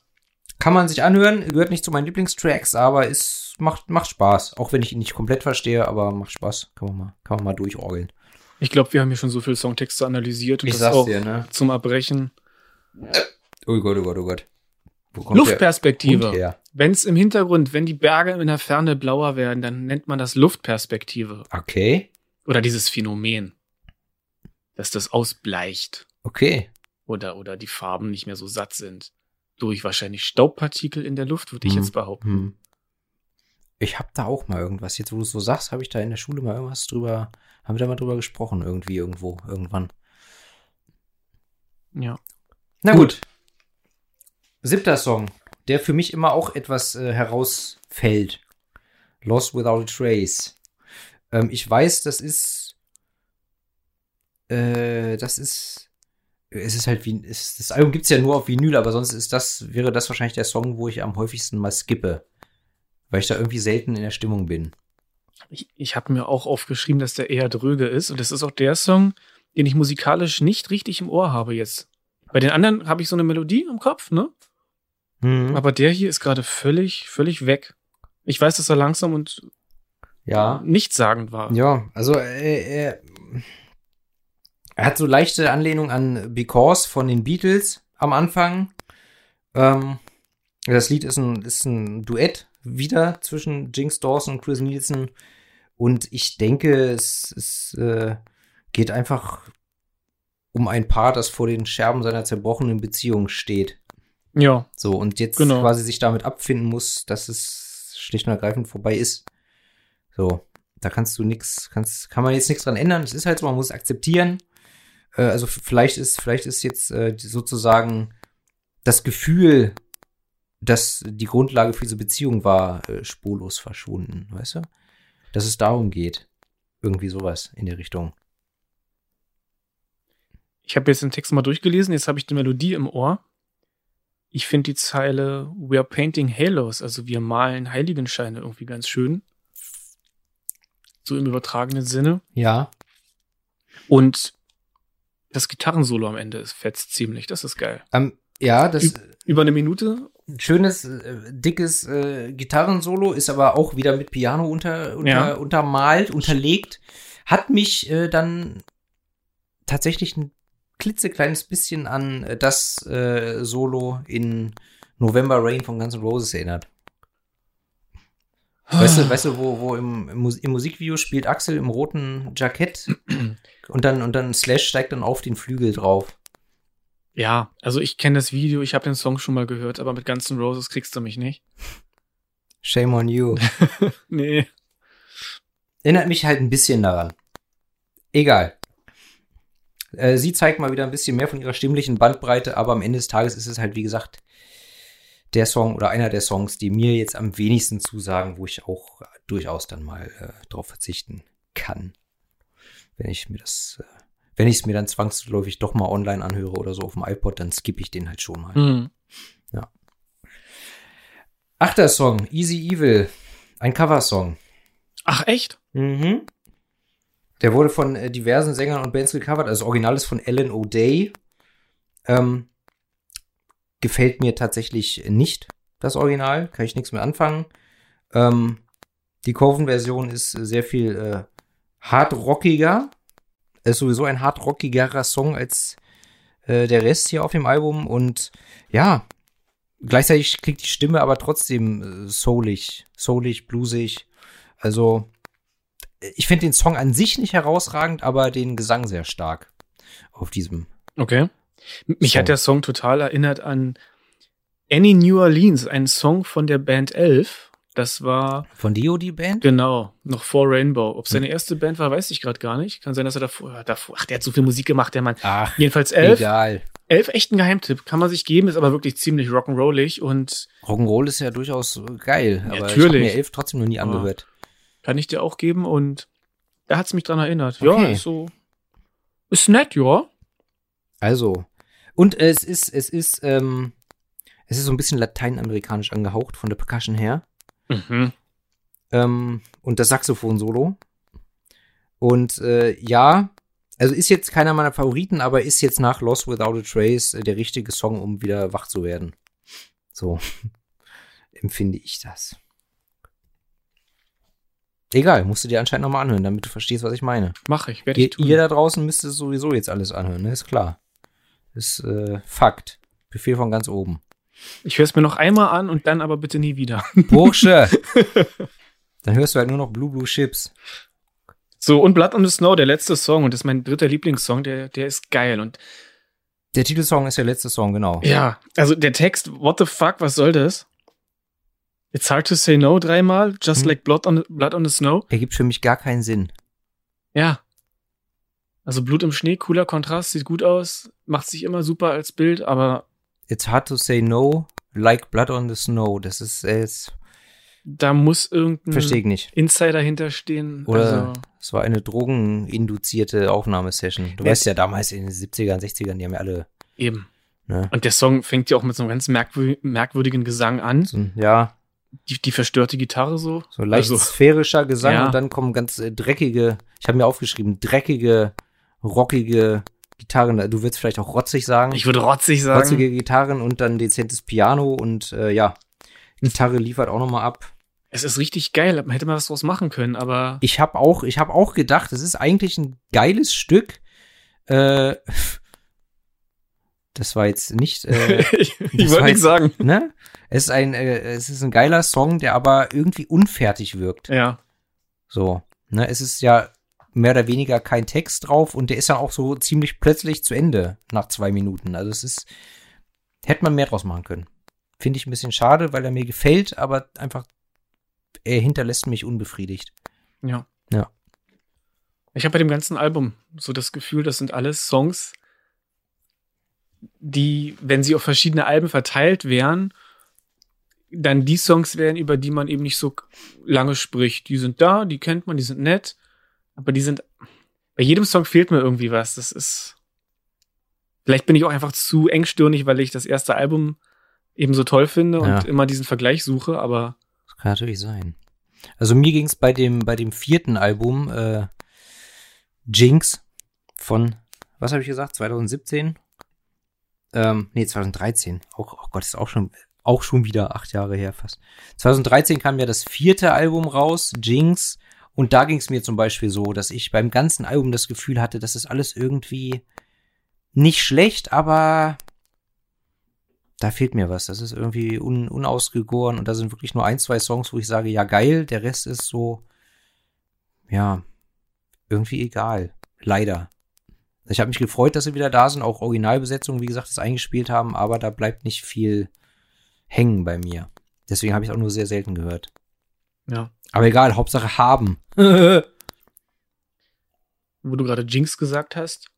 kann man sich anhören, gehört nicht zu meinen Lieblingstracks, aber es macht, macht Spaß. Auch wenn ich ihn nicht komplett verstehe, aber macht Spaß. Kann man mal, kann man mal durchorgeln. Ich glaube, wir haben hier schon so viel Songtexte analysiert und das auch ne? zum Erbrechen. Oh Gott, oh Gott, oh Gott. Luftperspektive. Wenn es im Hintergrund, wenn die Berge in der Ferne blauer werden, dann nennt man das Luftperspektive. Okay, Oder dieses Phänomen. Dass das ausbleicht. okay. Oder, oder die Farben nicht mehr so satt sind. Durch wahrscheinlich Staubpartikel in der Luft, würde ich Hm. jetzt behaupten. Hm. Ich habe da auch mal irgendwas. Jetzt, wo du es so sagst, habe ich da in der Schule mal irgendwas drüber, haben wir da mal drüber gesprochen, irgendwie, irgendwo, irgendwann. Ja. Na gut. Siebter Song, der für mich immer auch etwas äh, herausfällt. Lost Without a Trace. Ähm, ich weiß, das ist, äh, das ist, es ist halt wie, es, das Album gibt's ja nur auf Vinyl, aber sonst ist das, wäre das wahrscheinlich der Song, wo ich am häufigsten mal skippe. Weil ich da irgendwie selten in der Stimmung bin. Ich, ich habe mir auch aufgeschrieben, dass der eher dröge ist. Und das ist auch der Song, den ich musikalisch nicht richtig im Ohr habe jetzt. Bei den anderen habe ich so eine Melodie im Kopf, ne? Mhm. Aber der hier ist gerade völlig, völlig weg. Ich weiß, dass er langsam und ja. nichtssagend war. Ja, also äh, er, er hat so leichte Anlehnung an Because von den Beatles am Anfang. Ähm, das Lied ist ein, ist ein Duett wieder zwischen Jinx Dawson und Chris Nielsen. Und ich denke, es, es äh, geht einfach um ein Paar, das vor den Scherben seiner zerbrochenen Beziehung steht. Ja. So, und jetzt Genau. quasi sich damit abfinden muss, dass es schlicht und ergreifend vorbei ist. So, da kannst du nix, kannst, kann man jetzt nichts dran ändern. Es ist halt so, man muss es akzeptieren. Äh, also vielleicht ist, vielleicht ist jetzt äh, sozusagen das Gefühl, dass die Grundlage für diese Beziehung war, äh, spurlos verschwunden, weißt du? Dass es darum geht. Irgendwie sowas in der Richtung. Ich habe jetzt den Text mal durchgelesen, jetzt habe ich die Melodie im Ohr. Ich finde die Zeile We are painting halos, also wir malen Heiligenscheine irgendwie ganz schön. So im übertragenen Sinne. Ja. Und das Gitarrensolo am Ende ist fetzt ziemlich. Das ist geil. Ähm, ja, das Üb- Über eine Minute. ein schönes, äh, dickes äh, Gitarrensolo, ist aber auch wieder mit Piano unter, unter, Ja. untermalt, unterlegt. Hat mich äh, dann tatsächlich ein klitzekleines bisschen an äh, das äh, Solo in November Rain von Guns N' Roses erinnert. Weißt du, weißt du, wo, wo im, im, Mus im Musikvideo spielt Axel im roten Jackett und dann, und dann Slash steigt dann auf den Flügel drauf. Ja, also ich kenne das Video, ich habe den Song schon mal gehört, aber mit Guns N' Roses kriegst du mich nicht. Shame on you. Nee. Erinnert mich halt ein bisschen daran. Egal. Äh, sie zeigt mal wieder ein bisschen mehr von ihrer stimmlichen Bandbreite, aber am Ende des Tages ist es halt, wie gesagt, der Song oder einer der Songs, die mir jetzt am wenigsten zusagen, wo ich auch durchaus dann mal äh, drauf verzichten kann. Wenn ich mir das, äh, wenn ich es mir dann zwangsläufig doch mal online anhöre oder so auf dem iPod, dann skippe ich den halt schon mal. Hm. Achter Song, Easy Evil, ein Coversong. Ach, echt? Mhm. Der wurde von äh, diversen Sängern und Bands gecovert. Also das Original ist von Alan O'Day. Ähm, gefällt mir tatsächlich nicht, das Original. Kann ich nichts mehr anfangen. Ähm, die Coven-Version ist sehr viel äh, hardrockiger. Ist sowieso ein hardrockigerer Song als äh, der Rest hier auf dem Album. Und ja, gleichzeitig klingt die Stimme aber trotzdem äh, soulig, soulig, bluesig. Also ich finde den Song an sich nicht herausragend, aber den Gesang sehr stark auf diesem. Okay. Mich Song. hat der Song total erinnert an Annie New Orleans, ein Song von der Band Elf. Das war Von Dio die Band? genau noch vor Rainbow. Ob Hm. seine erste Band war, weiß ich gerade gar nicht. Kann sein, dass er davor, davor. Ach, der hat so viel Musik gemacht, der Mann. Ach, Jedenfalls Elf. egal. Elf echt ein Geheimtipp. Kann man sich geben, ist aber wirklich ziemlich rock'n'rollig und Rock'n'Roll ist ja durchaus geil, aber ich habe Natürlich. mir Elf trotzdem noch nie Aber- angehört. kann ich dir auch geben und da hat's mich dran erinnert. Ja, Okay. ist so. Ist nett, ja. Also, und es ist, es ist, ähm, es ist so ein bisschen lateinamerikanisch angehaucht von der Percussion her. Mhm. ähm, und das Saxophon-Solo. Und äh, ja, also ist jetzt keiner meiner Favoriten, aber ist jetzt nach Lost Without a Trace äh, der richtige Song, um wieder wach zu werden. So empfinde ich das. Egal, musst du dir anscheinend nochmal anhören, damit du verstehst, was ich meine. Mach ich, werde ich Ihr, tun. ihr da draußen müsst es sowieso jetzt alles anhören, ne? Ist klar. Ist äh, Fakt. Befehl von ganz oben. Ich höre es mir noch einmal an und dann aber bitte nie wieder. Bursche! Dann hörst du halt nur noch Blue Blue Chips. So, und Blood on the Snow, der letzte Song, und das ist mein dritter Lieblingssong, der, der ist geil. Und Der Titelsong ist der letzte Song, genau. ja, also der Text, what the fuck, was soll das? It's hard to say no dreimal, just Hm. like blood on, the, blood on the Snow. Ergibt für mich gar keinen Sinn. Ja. Also Blut im Schnee, cooler Kontrast, sieht gut aus, macht sich immer super als Bild, aber It's hard to say no, like blood on the snow. Das ist äh, jetzt, da muss irgendein verstehe ich nicht. Insider hinterstehen. Oder also, es war eine drogeninduzierte Aufnahmesession. Du Ja. weißt ja, damals in den 70ern, 60ern, die haben ja alle, eben. ne? Und der Song fängt ja auch mit so einem ganz merkwür merkwürdigen Gesang an. So, ja, Die, die verstörte Gitarre so. so leicht Also, sphärischer Gesang Ja. und dann kommen ganz äh, dreckige, ich habe mir aufgeschrieben, dreckige, rockige Gitarren. Du würdest vielleicht auch rotzig sagen. ich würde rotzig sagen. rotzige Gitarren und dann dezentes Piano und äh, ja, Gitarre liefert auch noch mal ab. Es ist richtig geil, man hätte mal was draus machen können, aber Ich habe auch, ich habe auch gedacht, es ist eigentlich ein geiles Stück. Äh, das war jetzt nicht, äh, ich, ich wollte nichts sagen. ne? Es ist ein, äh, es ist ein geiler Song, der aber irgendwie unfertig wirkt. Ja. So. Ne, es ist ja mehr oder weniger kein Text drauf und der ist dann auch so ziemlich plötzlich zu Ende nach zwei Minuten. Also es ist, hätte man mehr draus machen können. Finde ich ein bisschen schade, weil er mir gefällt, aber einfach, er hinterlässt mich unbefriedigt. Ja. Ja. Ich habe bei dem ganzen Album so das Gefühl, das sind alles Songs, die, wenn sie auf verschiedene Alben verteilt wären, dann die Songs wären, über die man eben nicht so lange spricht. Die sind da, die kennt man, die sind nett, aber die sind, bei jedem Song fehlt mir irgendwie was. Das ist, vielleicht bin ich auch einfach zu engstirnig, weil ich das erste Album eben so toll finde Ja. und immer diesen Vergleich suche, aber Das kann natürlich sein. Also mir ging es bei dem, bei dem vierten Album, äh, Jinx von, was habe ich gesagt, 2017? Ähm, nee, 2013. Auch, oh Gott, ist auch schon, auch schon wieder acht Jahre her fast. 2013 kam ja das vierte Album raus, Jinx. Und da ging es mir zum Beispiel so, dass ich beim ganzen Album das Gefühl hatte, das ist alles irgendwie nicht schlecht, aber da fehlt mir was. Das ist irgendwie un, unausgegoren und da sind wirklich nur ein, zwei Songs, wo ich sage, ja geil, der Rest ist so, ja, irgendwie egal. Leider. Ich habe mich gefreut, dass sie wieder da sind, auch Originalbesetzungen, wie gesagt, das eingespielt haben, aber da bleibt nicht viel hängen bei mir. Deswegen habe ich es auch nur sehr selten gehört. ja. Aber egal, Hauptsache haben. Wo du gerade Jinx gesagt hast,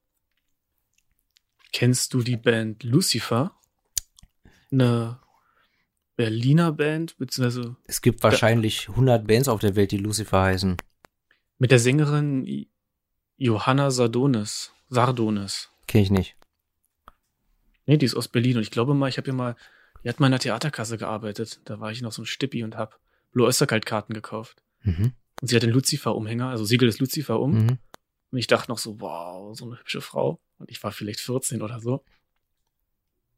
kennst du die Band Lucifer? Eine Berliner Band, beziehungsweise es gibt wahrscheinlich 100 Bands auf der Welt, die Lucifer heißen. mit der Sängerin Johanna Sardonis. Sardonis. Kenne ich nicht. Nee, die ist aus Berlin und ich glaube mal, ich habe ja mal, die hat mal in der Theaterkasse gearbeitet. Da war ich noch so ein Stippi und hab Blue Oystercult-Karten gekauft. Mhm. Und sie hat den Lucifer-Umhänger, also Siegel des Lucifer um. Mhm. Und ich dachte noch so, wow, so eine hübsche Frau. Und ich war vielleicht 14 oder so.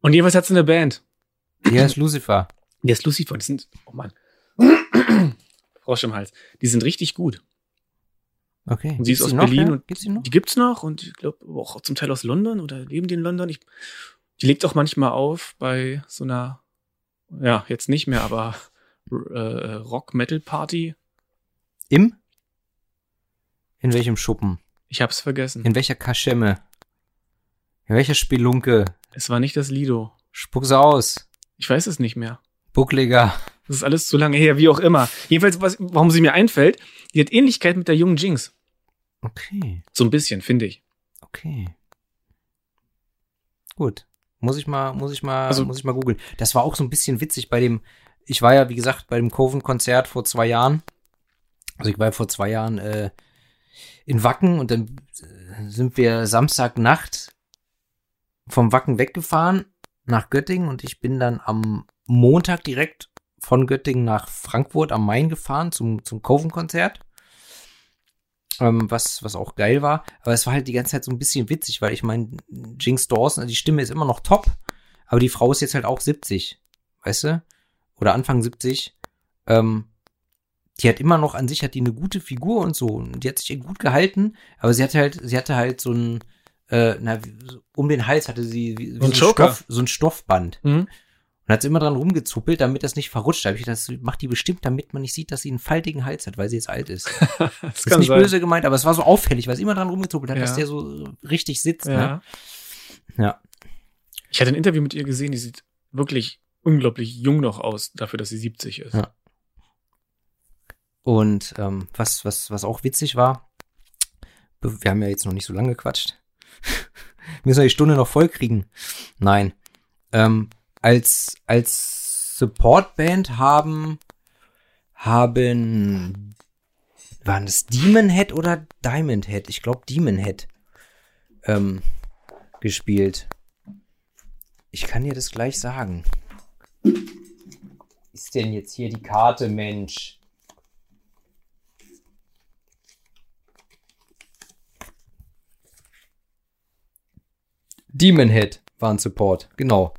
Und jeweils hat sie eine Band. Hier ist Lucifer. Die ist Lucifer. Die sind, oh Mann. Frosch im Hals. Die sind richtig gut. Okay. Und sie ist Gibt's aus die noch, Berlin ja? und Gibt's die noch? Die gibt's noch und ich glaube auch zum Teil aus London oder leben die in London. Ich, die legt auch manchmal auf bei so einer, ja, jetzt nicht mehr, aber äh, Rock-Metal-Party. Im? In welchem Schuppen? Ich hab's vergessen. In welcher Kaschemme? In welcher Spelunke? Es war nicht das Lido. Spuck's aus. Ich weiß es nicht mehr. Buckliger. Das ist alles zu lange her, wie auch immer. Jedenfalls, was, warum sie mir einfällt, die hat Ähnlichkeit mit der jungen Jinx. Okay, So ein bisschen, finde ich. okay. Gut. Muss ich mal, muss ich mal, Also- muss ich mal googeln. Das war auch so ein bisschen witzig bei dem, ich war ja, wie gesagt, bei dem Coven-Konzert vor zwei Jahren. Also ich war ja vor zwei Jahren äh, in Wacken und dann äh, sind wir Samstagnacht vom Wacken weggefahren nach Göttingen und ich bin dann am Montag direkt von Göttingen nach Frankfurt am Main gefahren zum, zum Coven-Konzert. Ähm, was, was auch geil war. Aber es war halt die ganze Zeit so ein bisschen witzig, weil ich meine, Jinx Dawson, die Stimme ist immer noch top, aber die Frau ist jetzt halt auch 70, weißt du? Oder Anfang 70. Ähm, die hat immer noch an sich, hat die eine gute Figur und so. Und die hat sich gut gehalten, aber sie hatte halt, sie hatte halt so ein, äh, na, um den Hals hatte sie wie, wie So ein. Stoff, so ein Stoffband. Mhm. Und hat sie immer dran rumgezuppelt, damit das nicht verrutscht. Da hab ich gedacht, das macht die bestimmt, damit man nicht sieht, dass sie einen faltigen Hals hat, weil sie jetzt alt ist. Das Das ist nicht böse gemeint, aber es war so auffällig, weil sie immer dran rumgezuppelt hat, Ja. dass der so richtig sitzt. Ja. Ne? Ja. Ich hatte ein Interview mit ihr gesehen, die sieht wirklich unglaublich jung noch aus, dafür, dass sie 70 ist. Ja. Und ähm, was, was, was auch witzig war, wir haben ja jetzt noch nicht so lange gequatscht. Müssen wir die Stunde noch voll kriegen? Nein. Ähm, als, als Supportband haben, haben, waren es Demon Head oder Diamond Head? Ich glaube Demon Head ähm, gespielt. Ich kann dir das gleich sagen. Ist denn jetzt hier die Karte, Mensch? Demon Head war ein Support, genau.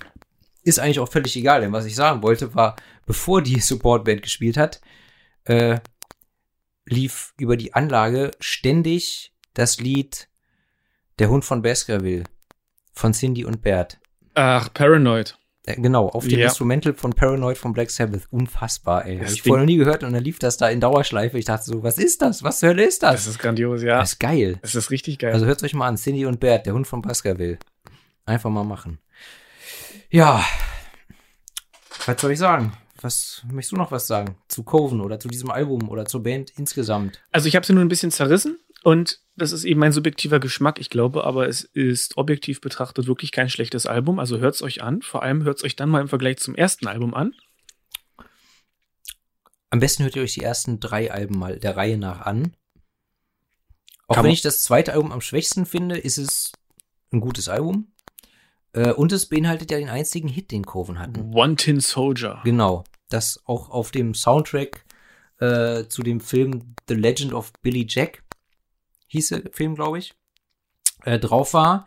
Ist eigentlich auch völlig egal, denn was ich sagen wollte, war, bevor die Supportband gespielt hat, äh, lief über die Anlage ständig das Lied Der Hund von Baskerville von Cindy und Bert. Ach, Paranoid. Äh, genau, auf dem Ja. Instrumental von Paranoid von Black Sabbath. Unfassbar, ey. Habe ich vorher noch nie gehört und dann lief das da in Dauerschleife. Ich dachte so, was ist das? Was zur Hölle ist das? Das ist grandios, ja. Das ist geil. Das ist richtig geil. Also hört euch mal an, Cindy und Bert, der Hund von Baskerville. Einfach mal machen. Ja. Was soll ich sagen? Was möchtest du noch was sagen? Zu Coven oder zu diesem Album oder zur Band insgesamt? Also ich habe sie nur ein bisschen zerrissen und das ist eben mein subjektiver Geschmack. Ich glaube aber, es ist objektiv betrachtet wirklich kein schlechtes Album. Also hört's euch an. Vor allem hört's euch dann mal im Vergleich zum ersten Album an. Am besten hört ihr euch die ersten drei Alben mal der Reihe nach an. Auch Kann wenn ich das zweite Album am schwächsten finde, ist es ein gutes Album. Äh, und es beinhaltet ja den einzigen Hit, den Coven hatten. One Tin Soldier. Genau. Das auch auf dem Soundtrack äh, zu dem Film The Legend of Billy Jack, hieß der Film, glaube ich, äh, drauf war.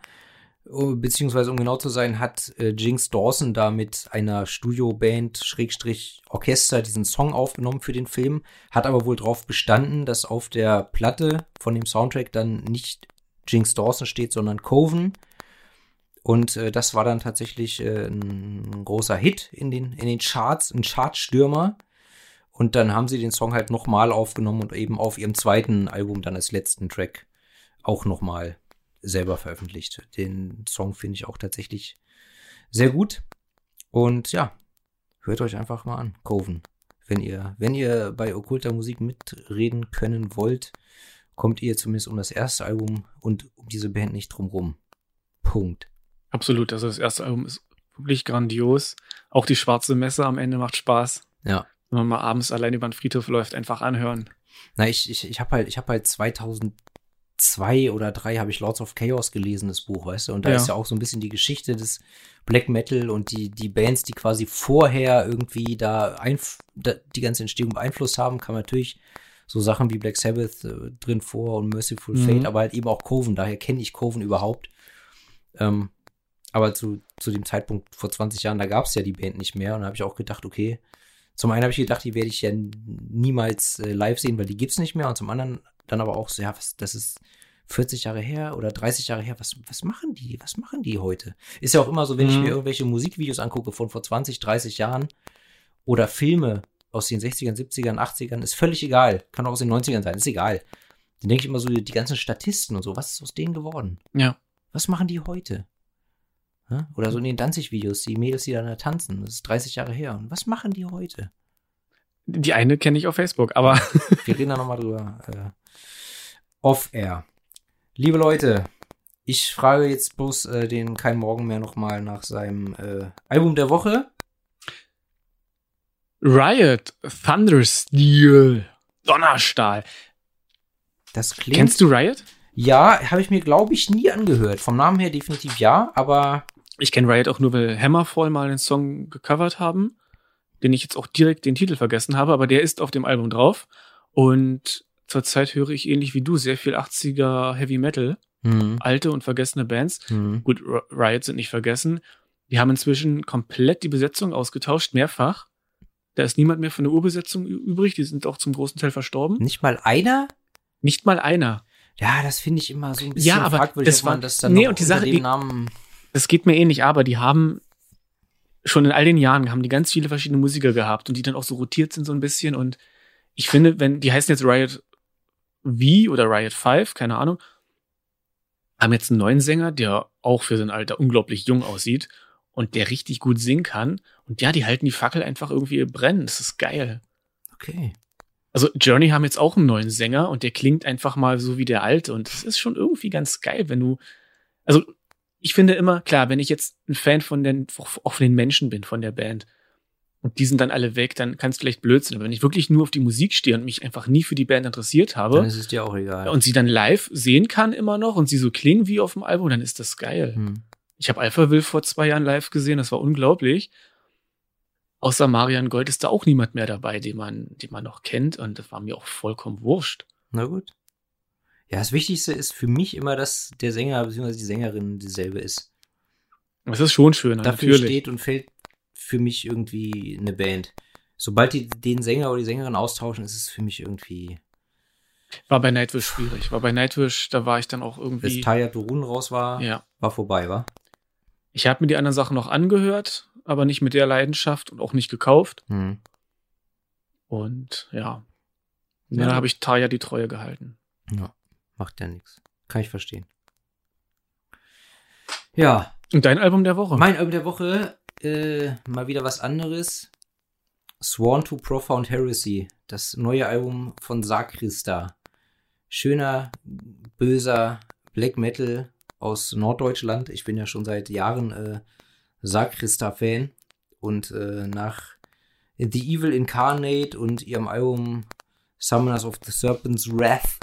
Oh, Beziehungsweise, um genau zu sein, hat äh, Jinx Dawson da mit einer Studioband, Schrägstrich Orchester, diesen Song aufgenommen für den Film, hat aber wohl drauf bestanden, dass auf der Platte von dem Soundtrack dann nicht Jinx Dawson steht, sondern Coven. Und äh, das war dann tatsächlich äh, ein großer Hit in den, in den Charts, ein Chartstürmer. Und dann haben sie den Song halt nochmal aufgenommen und eben auf ihrem zweiten Album dann als letzten Track auch nochmal selber veröffentlicht. Den Song finde ich auch tatsächlich sehr gut. Und ja, hört euch einfach mal an, Coven. Wenn ihr, wenn ihr bei okkulter Musik mitreden können wollt, kommt ihr zumindest um das erste Album und um diese Band nicht drumrum. Punkt. Absolut. Also das erste Album ist wirklich grandios. Auch die schwarze Messe am Ende macht Spaß. Ja. Wenn man mal abends allein über den Friedhof läuft, einfach anhören. Na, ich, ich, ich habe halt, ich habe halt 2002 oder drei habe ich Lords of Chaos gelesen, das Buch, weißt du? Und da Ja. ist ja auch so ein bisschen die Geschichte des Black Metal und die, die Bands, die quasi vorher irgendwie da, einf da die ganze Entstehung beeinflusst haben, kam natürlich so Sachen wie Black Sabbath äh, drin vor und Merciful Mhm. Fate, aber halt eben auch Coven, daher kenne ich Coven überhaupt. Ähm, aber zu, zu dem Zeitpunkt vor 20 Jahren, da gab es ja die Band nicht mehr und da habe ich auch gedacht, okay, zum einen habe ich gedacht, die werde ich ja niemals äh, live sehen, weil die gibt's nicht mehr. Und zum anderen dann aber auch so, ja, was, das ist 40 Jahre her oder 30 Jahre her. Was, was machen die? Was machen die heute? Ist ja auch immer so, wenn ich Mhm. mir irgendwelche Musikvideos angucke von vor 20, 30 Jahren oder Filme aus den 60ern, 70ern, 80ern, ist völlig egal. Kann auch aus den 90ern sein, ist egal. Dann denke ich immer so, die ganzen Statisten und so, was ist aus denen geworden? Ja. Was machen die heute? Ja? Oder so in den Danzig-Videos, die Mädels, die da tanzen, das ist 30 Jahre her. Und was machen die heute? Die eine kenne ich auf Facebook, aber Wir reden da nochmal drüber. Äh, Off-Air. Liebe Leute, ich frage jetzt bloß äh, den Kein Morgen mehr nochmal nach seinem äh, Album der Woche. Riot, Thundersteel, Donnerstahl. Das klingt. Kennst du Riot? Ja, habe ich mir, glaube ich, nie angehört. Vom Namen her definitiv ja, aber Ich kenne Riot auch nur, weil Hammerfall mal einen Song gecovert haben, den ich jetzt auch direkt den Titel vergessen habe, aber der ist auf dem Album drauf. Und zurzeit höre ich ähnlich wie du sehr viel 80er Heavy Metal, hm, alte und vergessene Bands. hm, Gut, Riot sind nicht vergessen. Die haben inzwischen komplett die Besetzung ausgetauscht, mehrfach. Da ist niemand mehr von der Urbesetzung übrig. Die sind auch zum großen Teil verstorben. nicht mal einer? Nicht mal einer. Ja, das finde ich immer so ein bisschen Ja, aber fragwürdig, das ob man war- das dann nee, und die Sache, die-. Das geht mir ähnlich, aber die haben schon in all den Jahren haben die ganz viele verschiedene Musiker gehabt und die dann auch so rotiert sind so ein bisschen und ich finde, wenn die heißen jetzt Riot V oder Riot 5, keine Ahnung, haben jetzt einen neuen Sänger, der auch für sein Alter unglaublich jung aussieht und der richtig gut singen kann und ja, die halten die Fackel einfach irgendwie brennen, das ist geil. Okay. Also Journey haben jetzt auch einen neuen Sänger und der klingt einfach mal so wie der alte und das ist schon irgendwie ganz geil, wenn du also ich finde immer klar, wenn ich jetzt ein Fan von den auch von den Menschen bin von der Band und die sind dann alle weg, dann kann es vielleicht blöd sein, aber wenn ich wirklich nur auf die Musik stehe und mich einfach nie für die Band interessiert Dann habe ist es dir auch egal. und sie dann live sehen kann immer noch und sie so klingen wie auf dem Album, dann ist das geil. hm. Ich habe Alpha Will vor zwei Jahren live gesehen, das war unglaublich. Außer Marian Gold ist da auch niemand mehr dabei, den man, den man noch kennt und das war mir auch vollkommen wurscht. Na gut. Ja, das Wichtigste ist für mich immer, dass der Sänger bzw. die Sängerin dieselbe ist. Das ist schon schön, Dafür natürlich. steht und fällt für mich irgendwie eine Band. Sobald die den Sänger oder die Sängerin austauschen, ist es für mich irgendwie. War bei Nightwish schwierig. War bei Nightwish, da war ich dann auch Bis irgendwie. Taya Dorun raus war, Ja. war vorbei, war? Ich habe mir die anderen Sachen noch angehört. aber nicht mit der Leidenschaft und auch nicht gekauft. Hm. Und ja, Ja. dann habe ich Taya die Treue gehalten. Ja, macht ja nichts. Kann ich verstehen. Ja, Und dein Album der Woche? mein Album der Woche, äh, mal wieder was anderes. Sworn to Profound Heresy, das neue Album von Sakrista. Schöner, böser Black Metal aus Norddeutschland. Ich bin ja schon seit Jahren äh, Sakrista-Fan. Und äh, nach The Evil Incarnate und ihrem Album Summoners of the Serpent's Wrath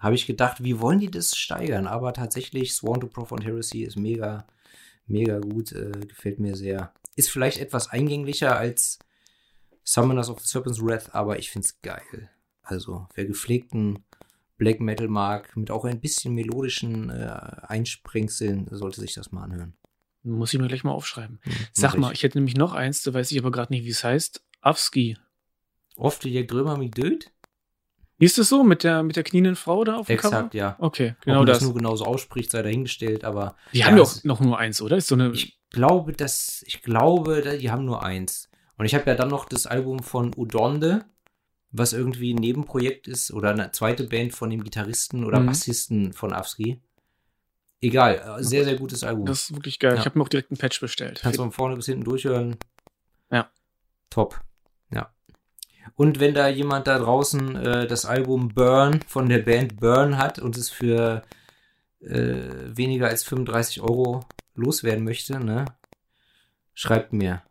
habe ich gedacht, wie wollen die das steigern? Aber tatsächlich, Sworn to Profound Heresy ist mega, mega gut, äh, gefällt mir sehr. Ist vielleicht etwas eingänglicher als Summoners of the Serpent's Wrath, aber ich find's geil. Also, wer gepflegten Black Metal mag, mit auch ein bisschen melodischen äh, Einsprengseln, sollte sich das mal anhören. Muss ich mir gleich mal aufschreiben. Hm, Sag mal, ich hätte nämlich noch eins, da weiß ich aber gerade nicht, wie es heißt. Avski. Oft die Grömer mit Död? Ist es so mit der, mit der knienden Frau da auf dem Exakt, Cover? ja. Okay, Ob genau man das. nur genauso ausspricht, sei dahingestellt, aber Die Ja, haben doch es- noch nur eins, oder? Ist so eine. Ich glaube, dass ich glaube, die haben nur eins. Und ich habe ja dann noch das Album von Udonde, was irgendwie ein Nebenprojekt ist oder eine zweite Band von dem Gitarristen oder Mhm. Bassisten von Avski. Egal, äh, sehr sehr gutes Album. das ist wirklich geil. Ja. Ich habe mir auch direkt einen Patch bestellt. Kannst du von vorne bis hinten durchhören. Ja. Top. Und wenn da jemand da draußen äh, das Album Burn von der Band Burn hat und es für äh, weniger als 35 Euro loswerden möchte, ne, schreibt mir.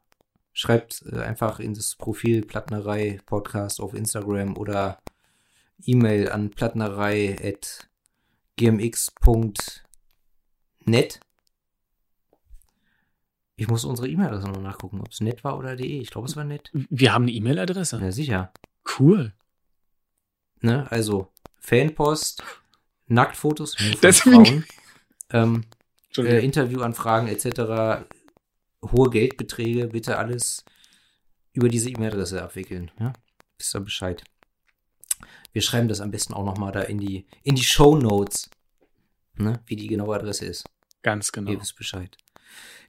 Schreibt äh, einfach in das Profil Plattnerei Podcast auf Instagram oder E-Mail an plattnerei.gmx.net. Ich muss unsere E-Mail-Adresse noch nachgucken, ob es net war oder de. Ich glaube, es war net. Wir haben eine E-Mail-Adresse. Ja, sicher. Cool. Ne? Also Fanpost, Nacktfotos Deswegen- Frauen, ähm, äh. Interviewanfragen etc., hohe Geldbeträge, bitte alles über diese E-Mail-Adresse abwickeln. Ja? Wisst ihr Bescheid. Wir schreiben das am besten auch nochmal da in die, in die Show Notes, ne? wie die genaue Adresse ist. Ganz genau. Ihr wisst Bescheid.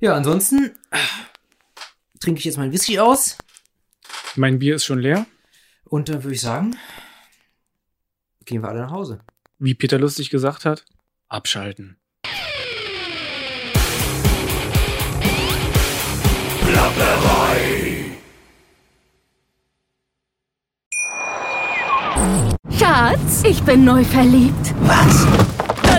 Ja, ansonsten trinke ich jetzt mein Whisky aus Mein Bier ist schon leer. und dann würde ich sagen, gehen wir alle nach Hause. Wie Peter lustig gesagt hat, abschalten. Schatz, ich bin neu verliebt. Was?